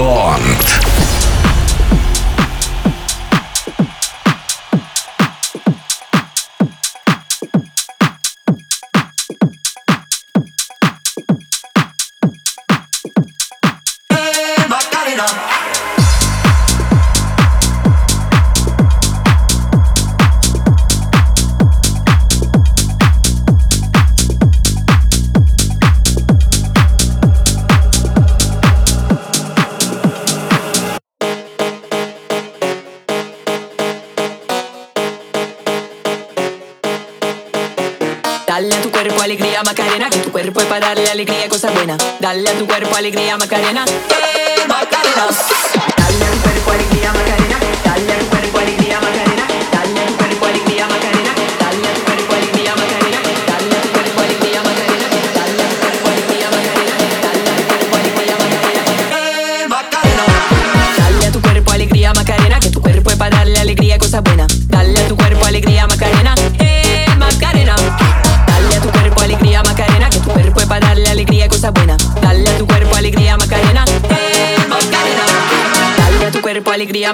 Beyond.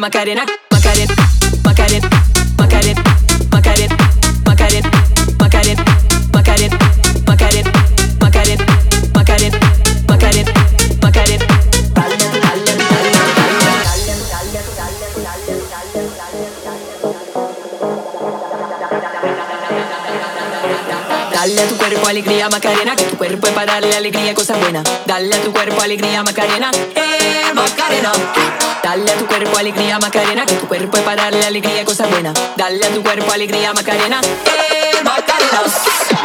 Macarena, cuerpo alegría, Macarena, que tu cuerpo es para darle alegría, cosa buena. Dale a tu cuerpo alegría, Macarena, eh, Macarena. Dale a tu cuerpo alegría, Macarena, que tu cuerpo es para darle alegría, cosa buena. Dale a tu cuerpo alegría, Macarena, eh, Macarena.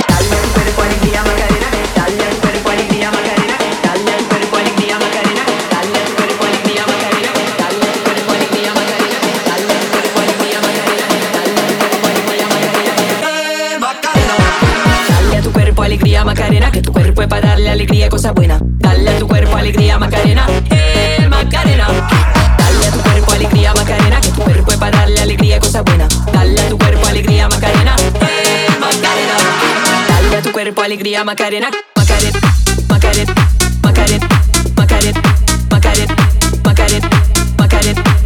Dale a tu cuerpo alegría, Macarena, dale a tu cuerpo alegría, Macarena, Dale alegría, cosa buena. Dale a tu cuerpo alegría, Macarena. Eh, Macarena. Dale a tu cuerpo alegría, Macarena. Que tu cuerpo es para darle alegría, cosa buena. Dale a tu cuerpo alegría, Macarena. Eh, Macarena. Dale a tu cuerpo alegría, Macarena. Macarena, Macarena, Macarena, Macarena, Macarena, Macarena, Macarena.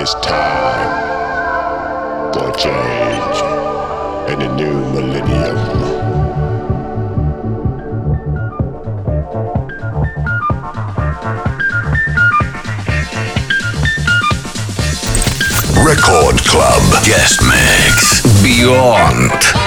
It's time for change in the new millennium. Record Club Guest Mix BIONT.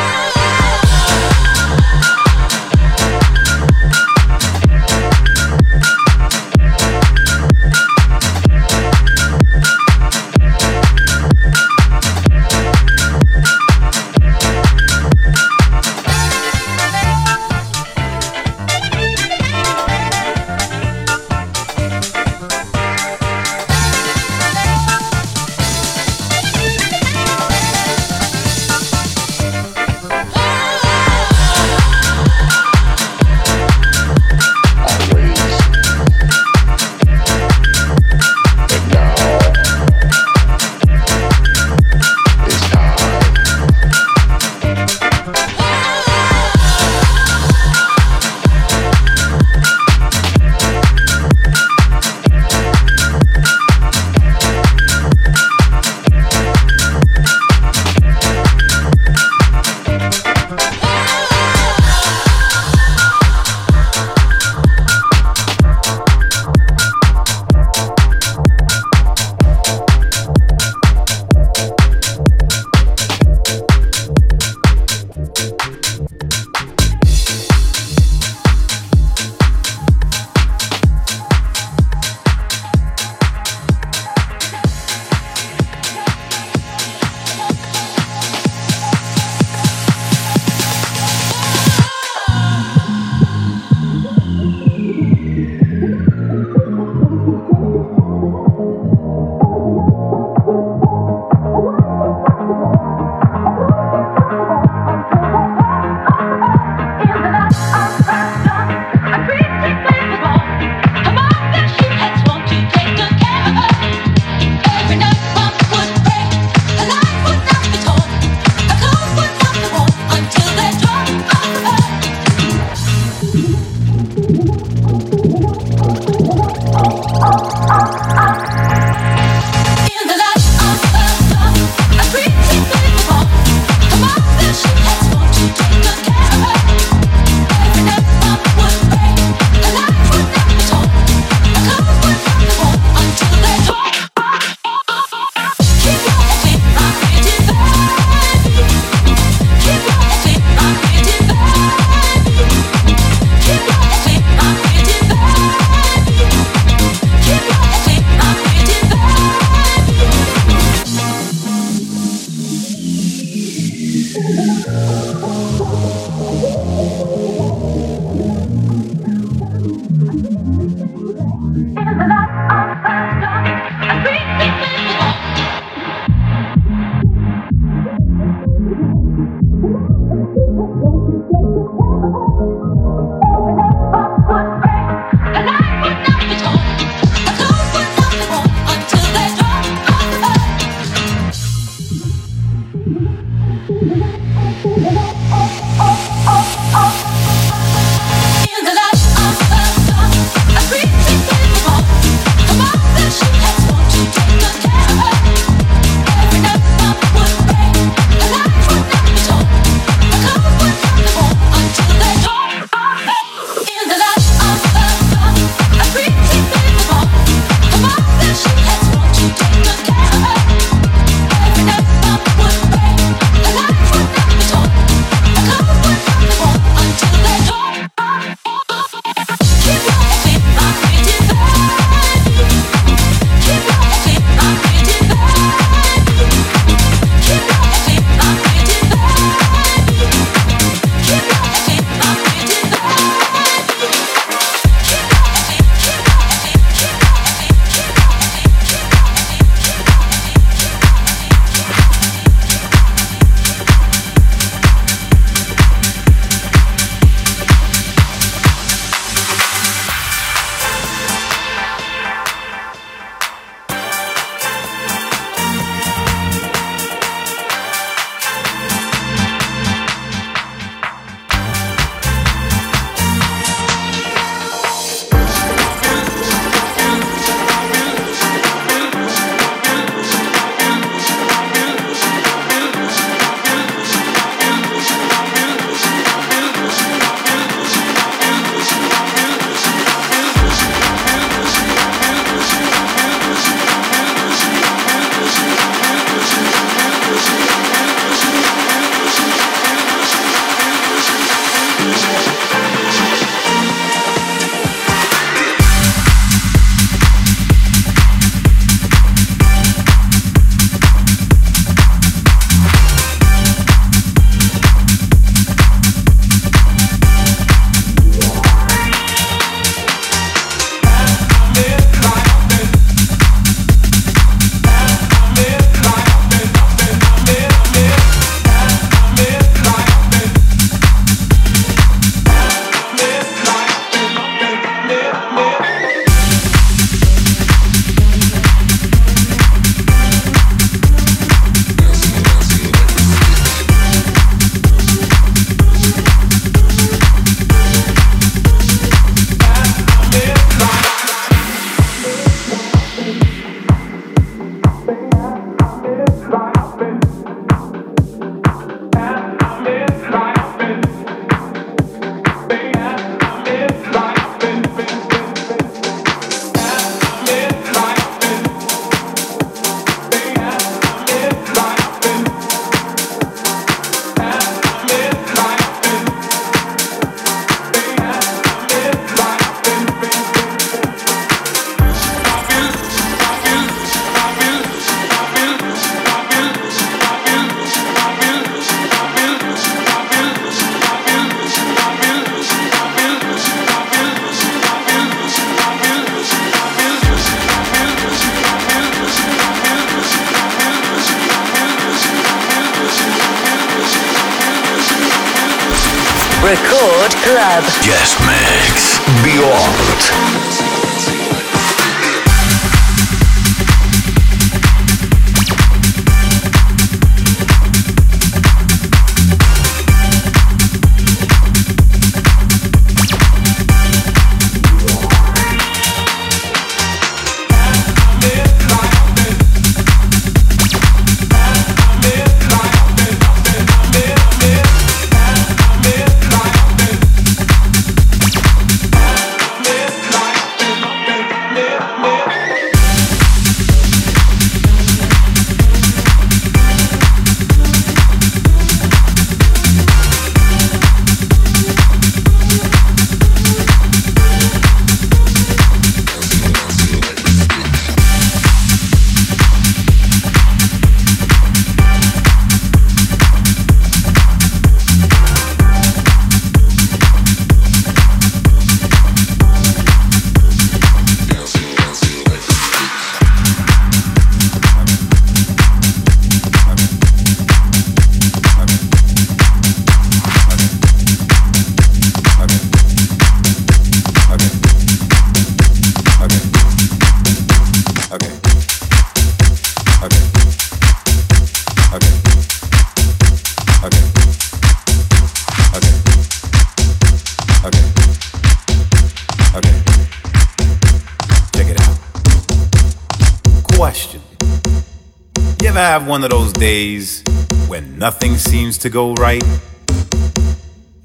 Have one of those days when nothing seems to go right?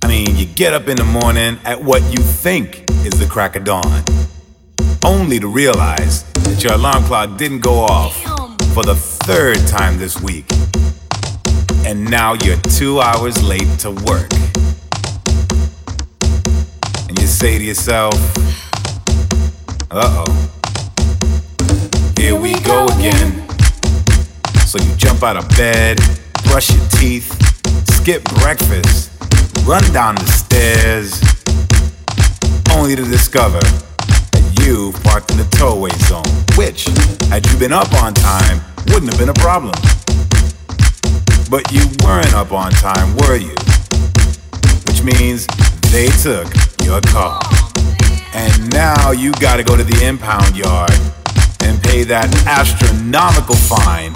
I mean, you get up in the morning at what you think is the crack of dawn, only to realize that your alarm clock didn't go off for the third time this week. And now you're two hours late to work. And you say to yourself, uh oh, here we go again. So you jump out of bed, brush your teeth, skip breakfast, run down the stairs, only to discover that you parked in the towaway zone, which, had you been up on time, wouldn't have been a problem. But you weren't up on time, were you? Which means they took your car. And now you gotta go to the impound yard and pay that astronomical fine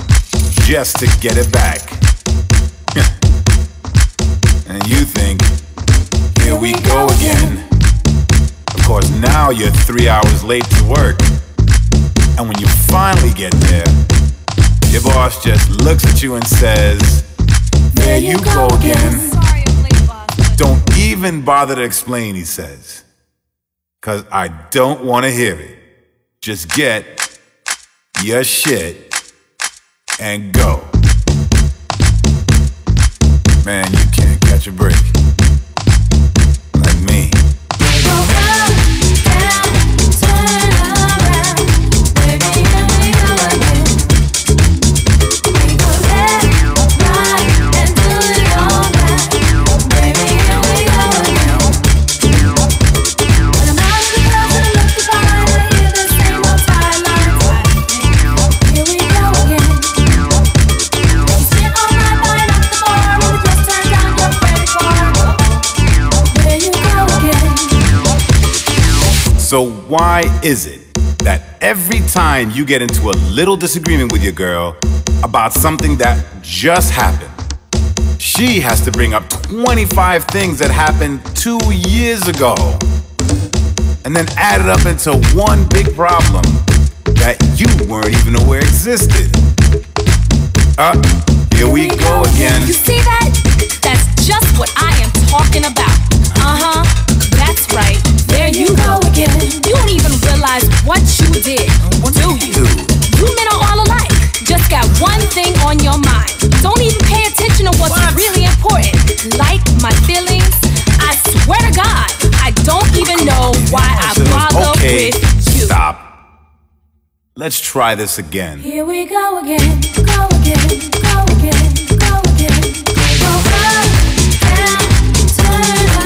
just to get it back. and you think, here we go again. Of course, now you're three hours late to work. And when you finally get there, your boss just looks at you and says, There you go again. Don't even bother to explain, he says. Cause I don't wanna hear it. Just get your shit and go. Man, you can't catch a break. So, why is it that every time you get into a little disagreement with your girl about something that just happened, she has to bring up 25 things that happened two years ago and then add it up into one big problem that you weren't even aware existed? Uh, here we go again. You see that? That's just what I am talking about. Uh huh. That's right. There you go again. You don't even realize what you did, do you? You men are all alike. Just got one thing on your mind. Don't even pay attention to what's what? really important. Like my feelings. I swear to God, I don't even know why I bother okay, with you. Stop. Let's try this again. Here we go again, go again, go again, go again. Go up, down, turn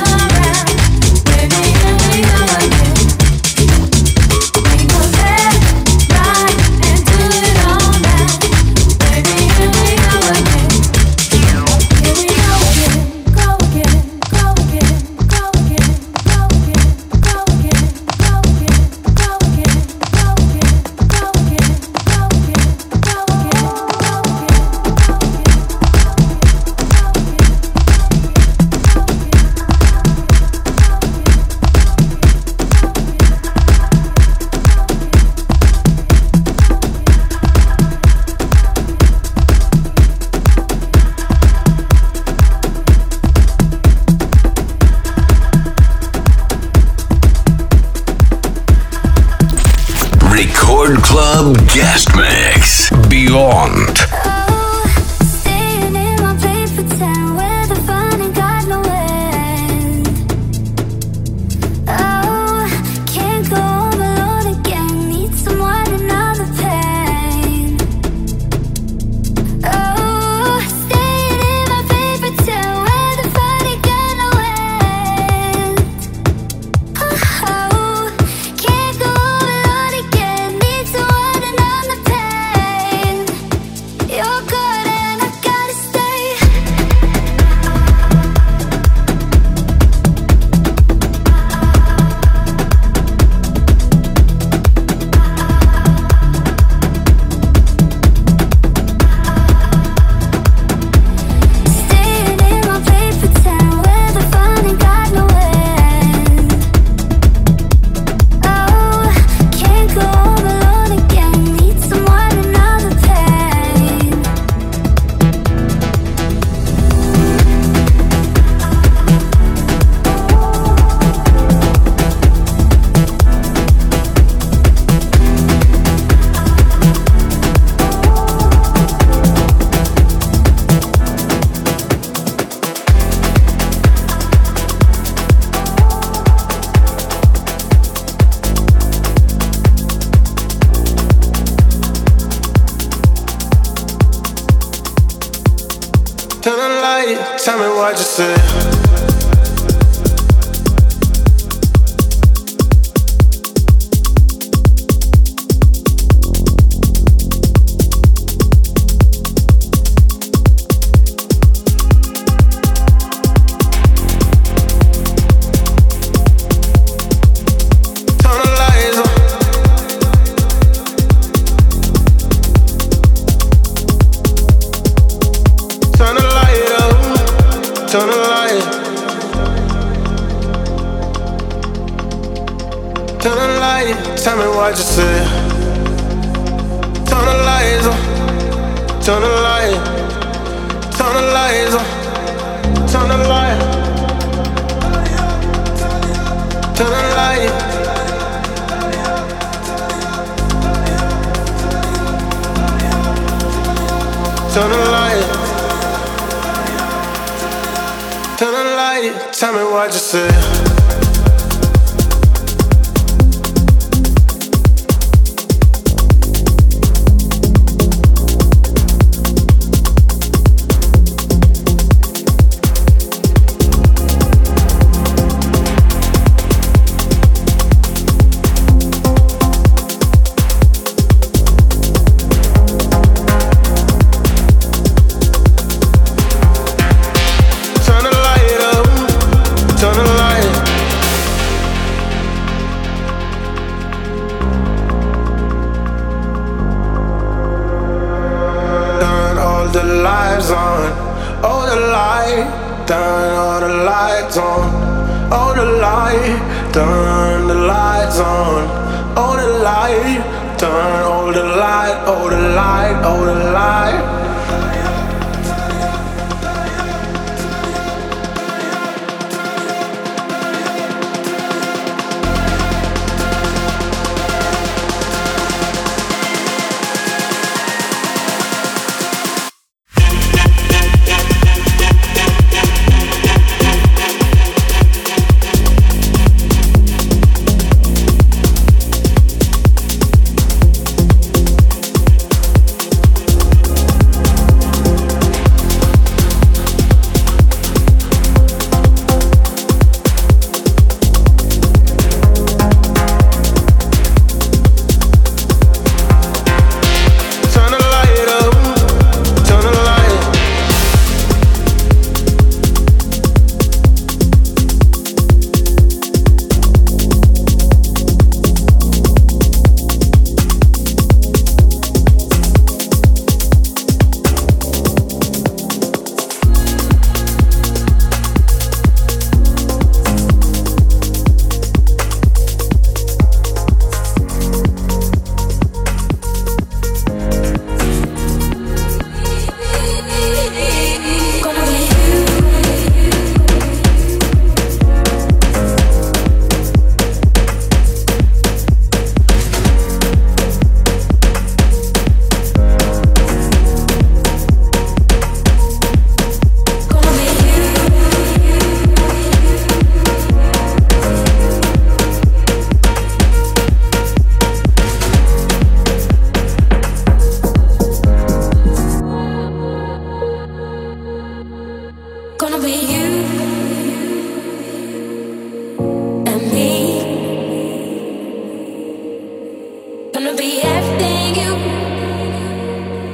Guest Mix BIONT. just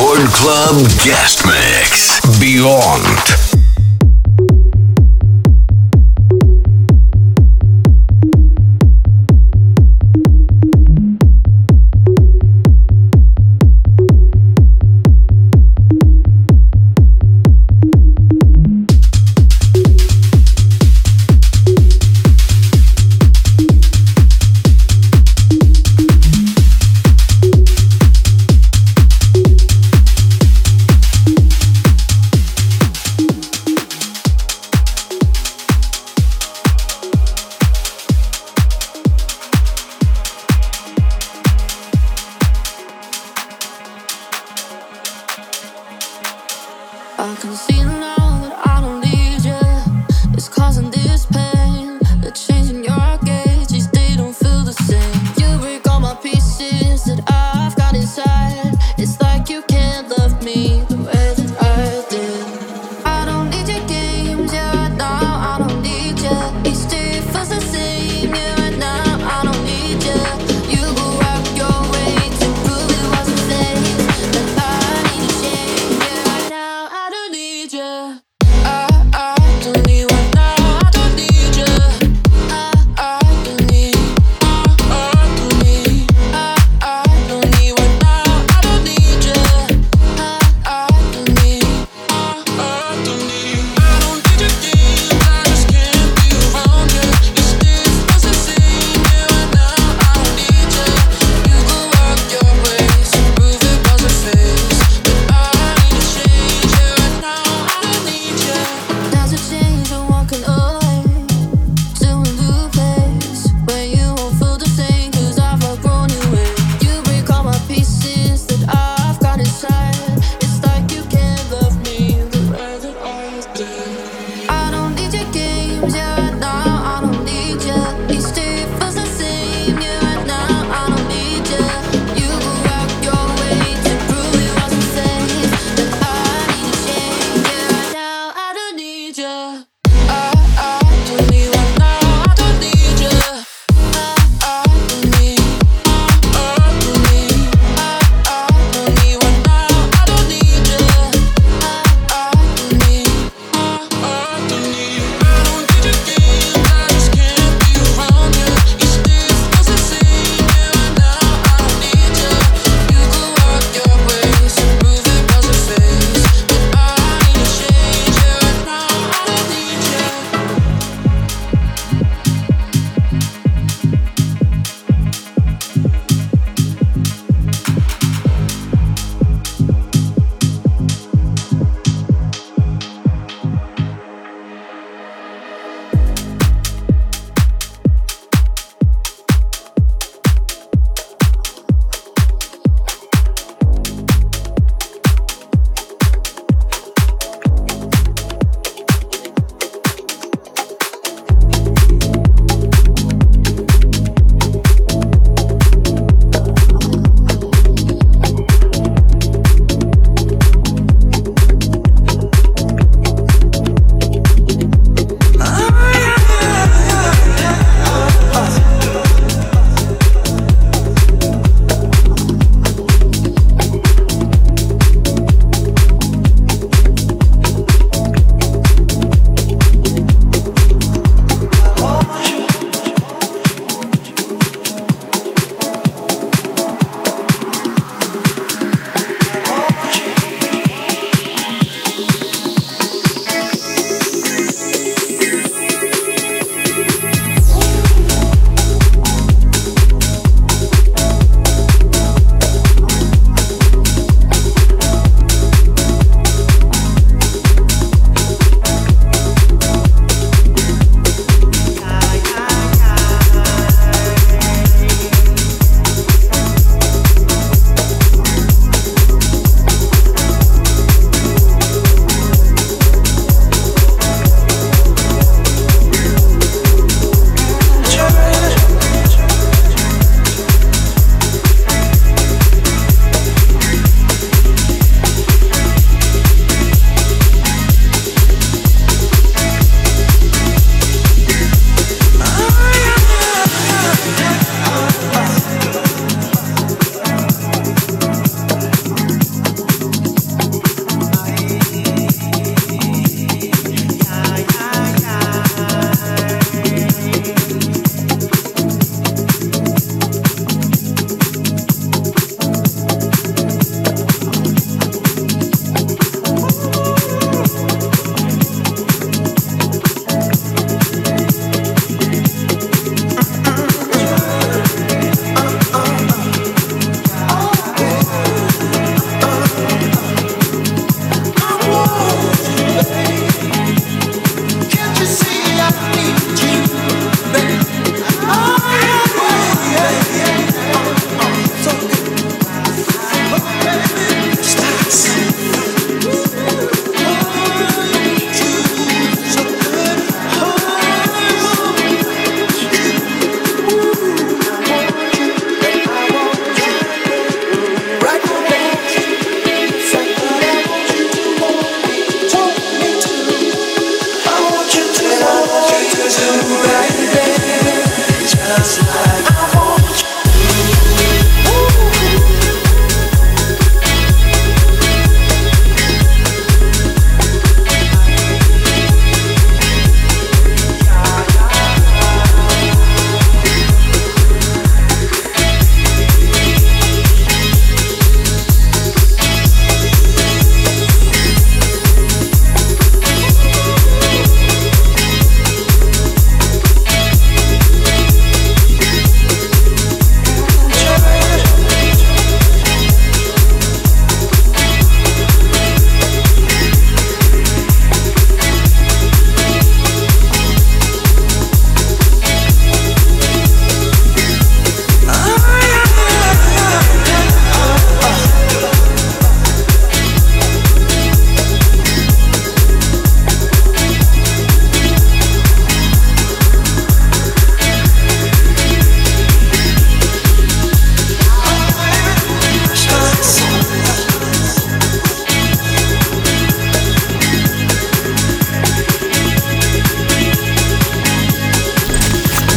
Record Club Guest Mix. BIONT.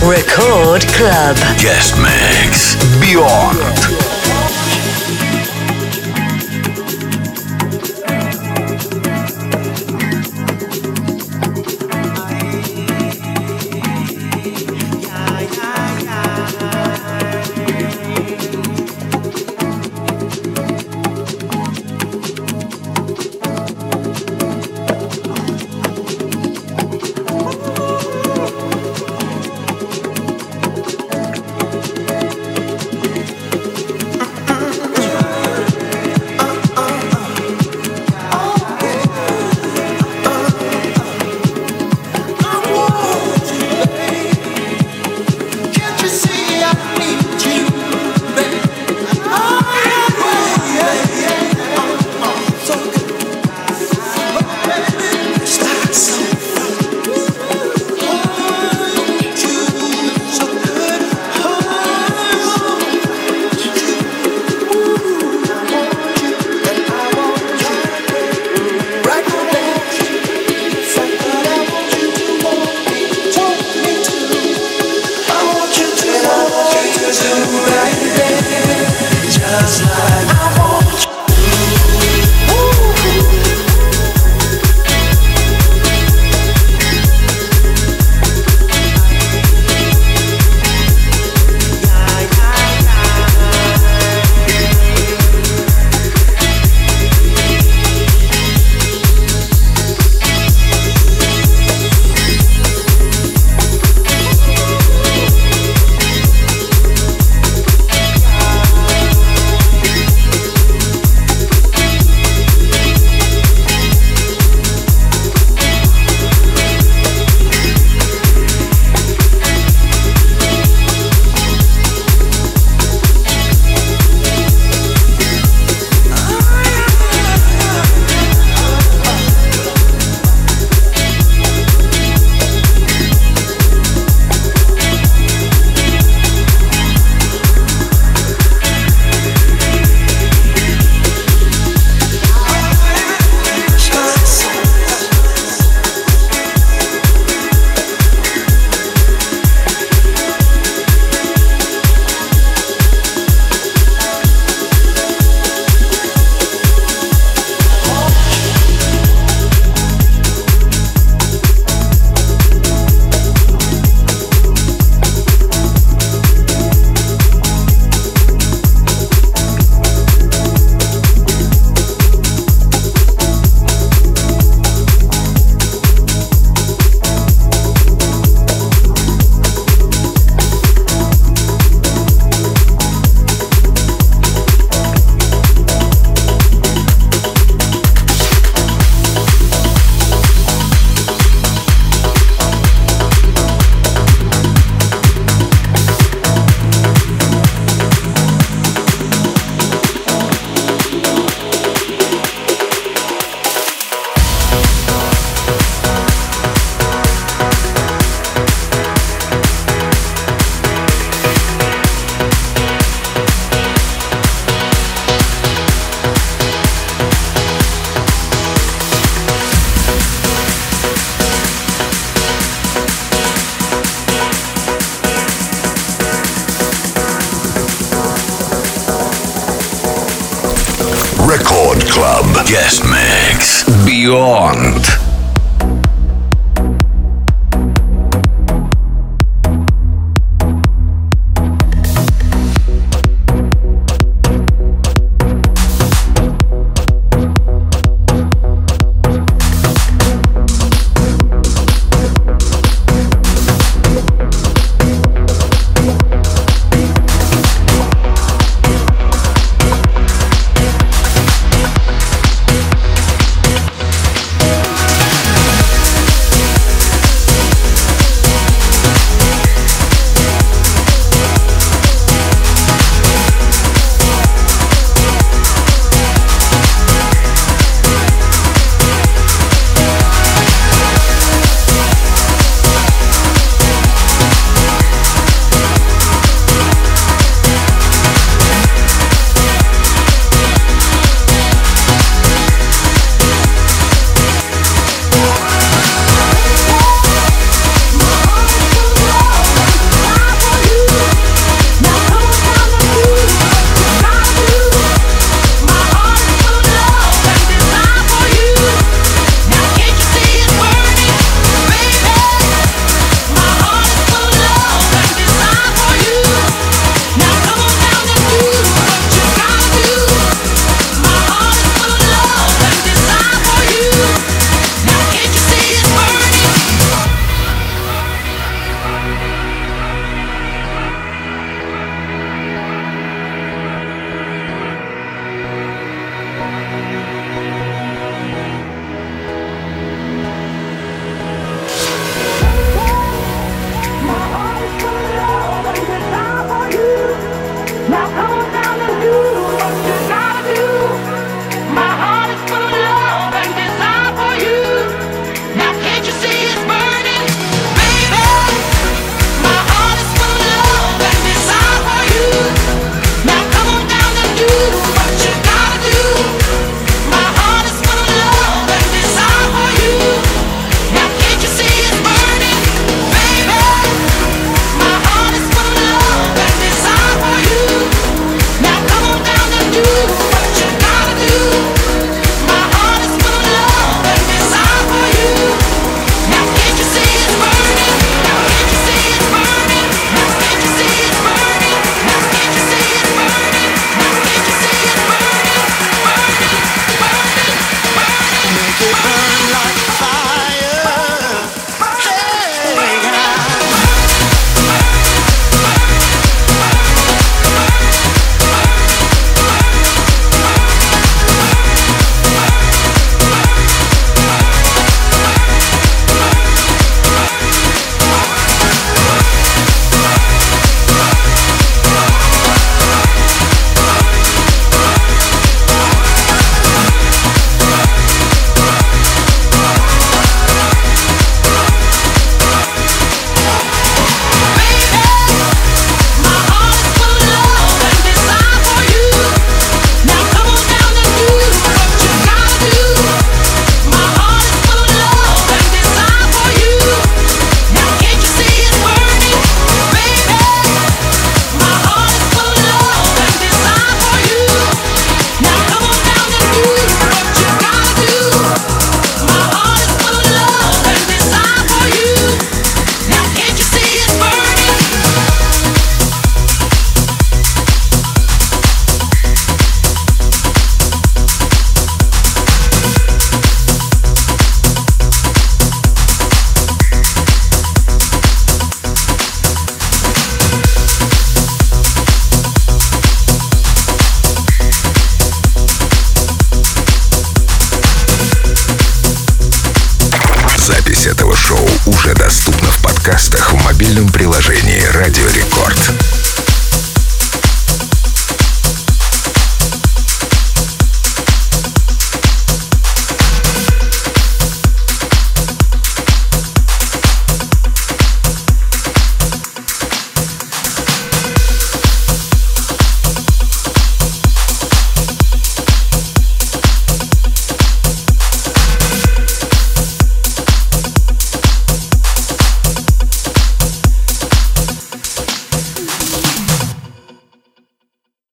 Record Club. Guest Mix. BIONT.